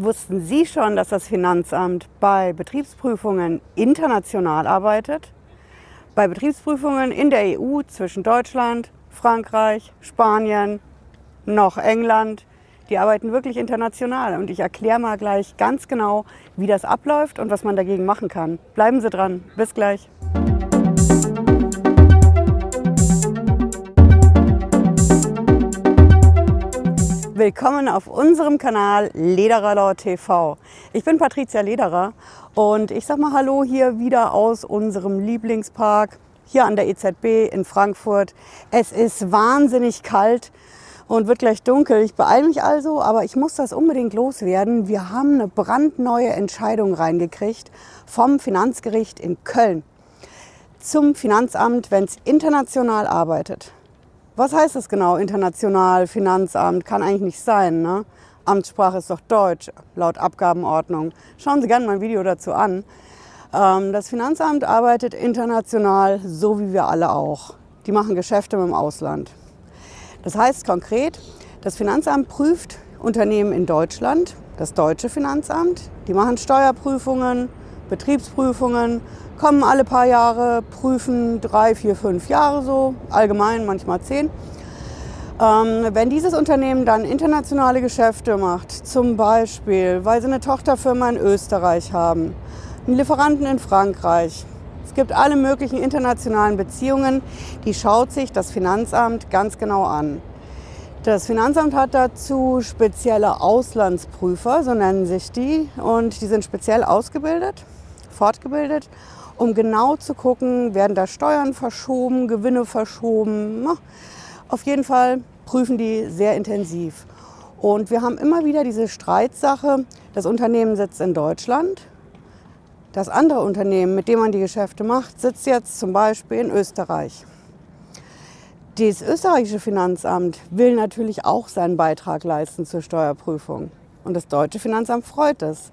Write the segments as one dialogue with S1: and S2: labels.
S1: Wussten Sie schon, dass das Finanzamt bei Betriebsprüfungen international arbeitet? Bei Betriebsprüfungen in der EU zwischen Deutschland, Frankreich, Spanien, noch England. Die arbeiten wirklich international und ich erkläre mal gleich ganz genau, wie das abläuft und was man dagegen machen kann. Bleiben Sie dran. Bis gleich. Willkommen auf unserem Kanal Lederer TV. Ich bin Patricia Lederer und ich sag mal Hallo hier wieder aus unserem Lieblingspark hier an der EZB in Frankfurt. Es ist wahnsinnig kalt und wird gleich dunkel. Ich beeile mich also, aber ich muss das unbedingt loswerden. Wir haben eine brandneue Entscheidung reingekriegt vom Finanzgericht in Köln zum Finanzamt, wenn es international arbeitet. Was heißt das genau, international, Finanzamt? Kann eigentlich nicht sein. Ne? Amtssprache ist doch Deutsch, laut Abgabenordnung. Schauen Sie gerne mein Video dazu an. Ähm, das Finanzamt arbeitet international, so wie wir alle auch. Die machen Geschäfte mit dem Ausland. Das heißt konkret, das Finanzamt prüft Unternehmen in Deutschland, das deutsche Finanzamt. Die machen Steuerprüfungen, Betriebsprüfungen, kommen alle paar Jahre, prüfen drei, vier, fünf Jahre so, allgemein manchmal zehn. Ähm, wenn dieses Unternehmen dann internationale Geschäfte macht, zum Beispiel, weil sie eine Tochterfirma in Österreich haben, einen Lieferanten in Frankreich, es gibt alle möglichen internationalen Beziehungen, die schaut sich das Finanzamt ganz genau an. Das Finanzamt hat dazu spezielle Auslandsprüfer, so nennen sich die, und die sind speziell ausgebildet, fortgebildet um genau zu gucken, werden da Steuern verschoben, Gewinne verschoben. Auf jeden Fall prüfen die sehr intensiv. Und wir haben immer wieder diese Streitsache, das Unternehmen sitzt in Deutschland, das andere Unternehmen, mit dem man die Geschäfte macht, sitzt jetzt zum Beispiel in Österreich. Das österreichische Finanzamt will natürlich auch seinen Beitrag leisten zur Steuerprüfung. Und das deutsche Finanzamt freut es.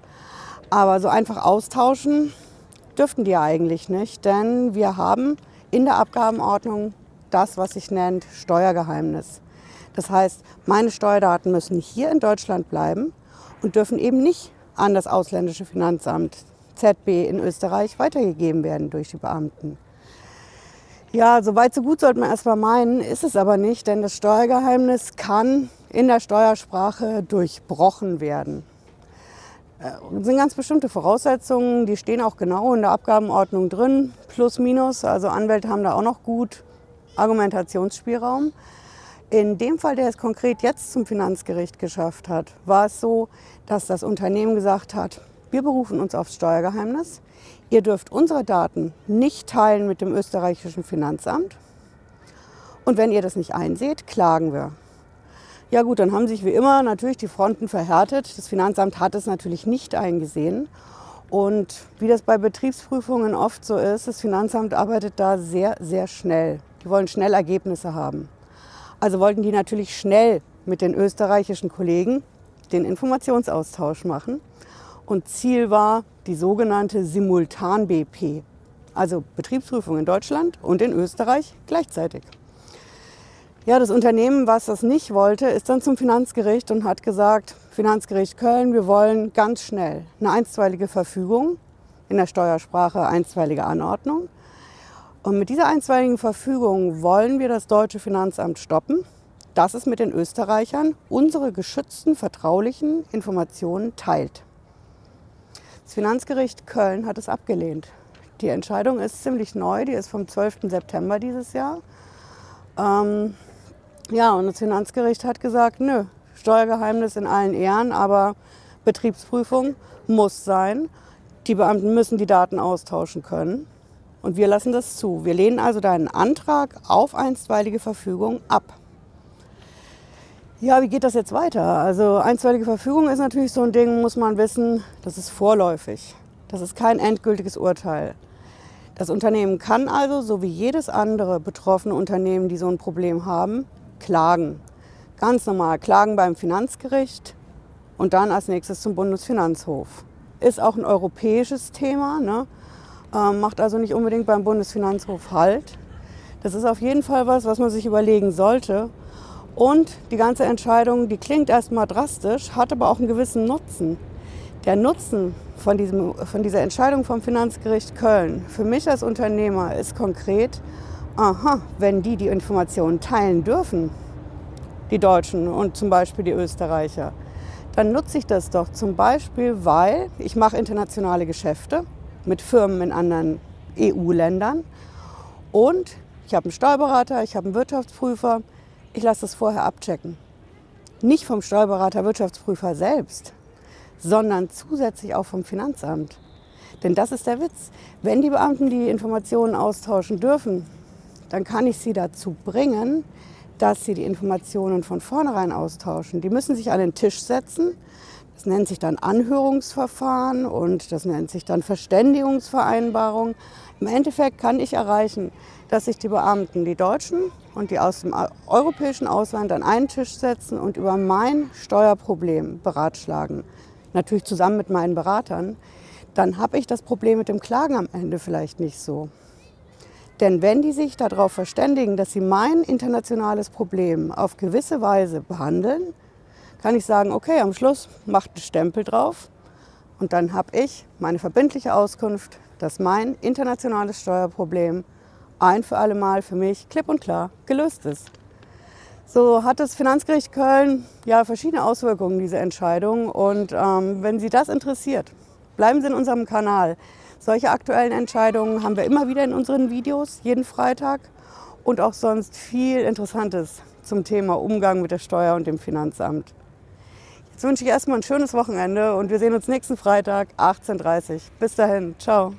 S1: Aber so einfach austauschen dürften die eigentlich nicht, denn wir haben in der Abgabenordnung das, was sich nennt Steuergeheimnis. Das heißt, meine Steuerdaten müssen hier in Deutschland bleiben und dürfen eben nicht an das ausländische Finanzamt ZB in Österreich weitergegeben werden durch die Beamten. Ja, so weit, so gut sollte man erstmal meinen, ist es aber nicht, denn das Steuergeheimnis kann in der Steuersprache durchbrochen werden. Das äh, sind ganz bestimmte Voraussetzungen, die stehen auch genau in der Abgabenordnung drin, plus minus. Also Anwälte haben da auch noch gut Argumentationsspielraum. In dem Fall, der es konkret jetzt zum Finanzgericht geschafft hat, war es so, dass das Unternehmen gesagt hat, wir berufen uns aufs Steuergeheimnis. Ihr dürft unsere Daten nicht teilen mit dem österreichischen Finanzamt. Und wenn ihr das nicht einseht, klagen wir. Ja gut, dann haben sich wie immer natürlich die Fronten verhärtet. Das Finanzamt hat es natürlich nicht eingesehen. Und wie das bei Betriebsprüfungen oft so ist, das Finanzamt arbeitet da sehr, sehr schnell. Die wollen schnell Ergebnisse haben. Also wollten die natürlich schnell mit den österreichischen Kollegen den Informationsaustausch machen. Und Ziel war die sogenannte Simultan-BP, also Betriebsprüfung in Deutschland und in Österreich gleichzeitig. Ja, das Unternehmen, was das nicht wollte, ist dann zum Finanzgericht und hat gesagt, Finanzgericht Köln, wir wollen ganz schnell eine einstweilige Verfügung, in der Steuersprache einstweilige Anordnung. Und mit dieser einstweiligen Verfügung wollen wir das deutsche Finanzamt stoppen, dass es mit den Österreichern unsere geschützten, vertraulichen Informationen teilt. Das Finanzgericht Köln hat es abgelehnt. Die Entscheidung ist ziemlich neu, die ist vom 12. September dieses Jahr. Ähm, ja, und das Finanzgericht hat gesagt, nö, Steuergeheimnis in allen Ehren, aber Betriebsprüfung muss sein. Die Beamten müssen die Daten austauschen können. Und wir lassen das zu. Wir lehnen also deinen Antrag auf einstweilige Verfügung ab. Ja, wie geht das jetzt weiter? Also einstweilige Verfügung ist natürlich so ein Ding, muss man wissen, das ist vorläufig. Das ist kein endgültiges Urteil. Das Unternehmen kann also, so wie jedes andere betroffene Unternehmen, die so ein Problem haben, klagen. Ganz normal klagen beim Finanzgericht und dann als nächstes zum Bundesfinanzhof. Ist auch ein europäisches Thema, ne? ähm, macht also nicht unbedingt beim Bundesfinanzhof Halt. Das ist auf jeden Fall was, was man sich überlegen sollte. Und die ganze Entscheidung, die klingt erstmal drastisch, hat aber auch einen gewissen Nutzen. Der Nutzen von, diesem, von dieser Entscheidung vom Finanzgericht Köln für mich als Unternehmer ist konkret, aha, wenn die die Informationen teilen dürfen, die Deutschen und zum Beispiel die Österreicher, dann nutze ich das doch zum Beispiel, weil ich mache internationale Geschäfte mit Firmen in anderen EU-Ländern und ich habe einen Steuerberater, ich habe einen Wirtschaftsprüfer, ich lasse das vorher abchecken. Nicht vom Steuerberater, Wirtschaftsprüfer selbst, sondern zusätzlich auch vom Finanzamt. Denn das ist der Witz. Wenn die Beamten die Informationen austauschen dürfen, dann kann ich sie dazu bringen, dass sie die Informationen von vornherein austauschen. Die müssen sich an den Tisch setzen. Das nennt sich dann Anhörungsverfahren und das nennt sich dann Verständigungsvereinbarung. Im Endeffekt kann ich erreichen, dass sich die Beamten, die Deutschen und die aus dem europäischen Ausland an einen Tisch setzen und über mein Steuerproblem beratschlagen natürlich zusammen mit meinen Beratern, dann habe ich das Problem mit dem Klagen am Ende vielleicht nicht so. Denn wenn die sich darauf verständigen, dass sie mein internationales Problem auf gewisse Weise behandeln, kann ich sagen, okay, am Schluss macht ein Stempel drauf und dann habe ich meine verbindliche Auskunft, dass mein internationales Steuerproblem ein für alle Mal für mich klipp und klar gelöst ist. So hat das Finanzgericht Köln ja verschiedene Auswirkungen, diese Entscheidung. Und ähm, wenn Sie das interessiert, bleiben Sie in unserem Kanal. Solche aktuellen Entscheidungen haben wir immer wieder in unseren Videos, jeden Freitag. Und auch sonst viel Interessantes zum Thema Umgang mit der Steuer und dem Finanzamt. Jetzt wünsche ich erstmal ein schönes Wochenende und wir sehen uns nächsten Freitag, 18.30 Uhr. Bis dahin, ciao.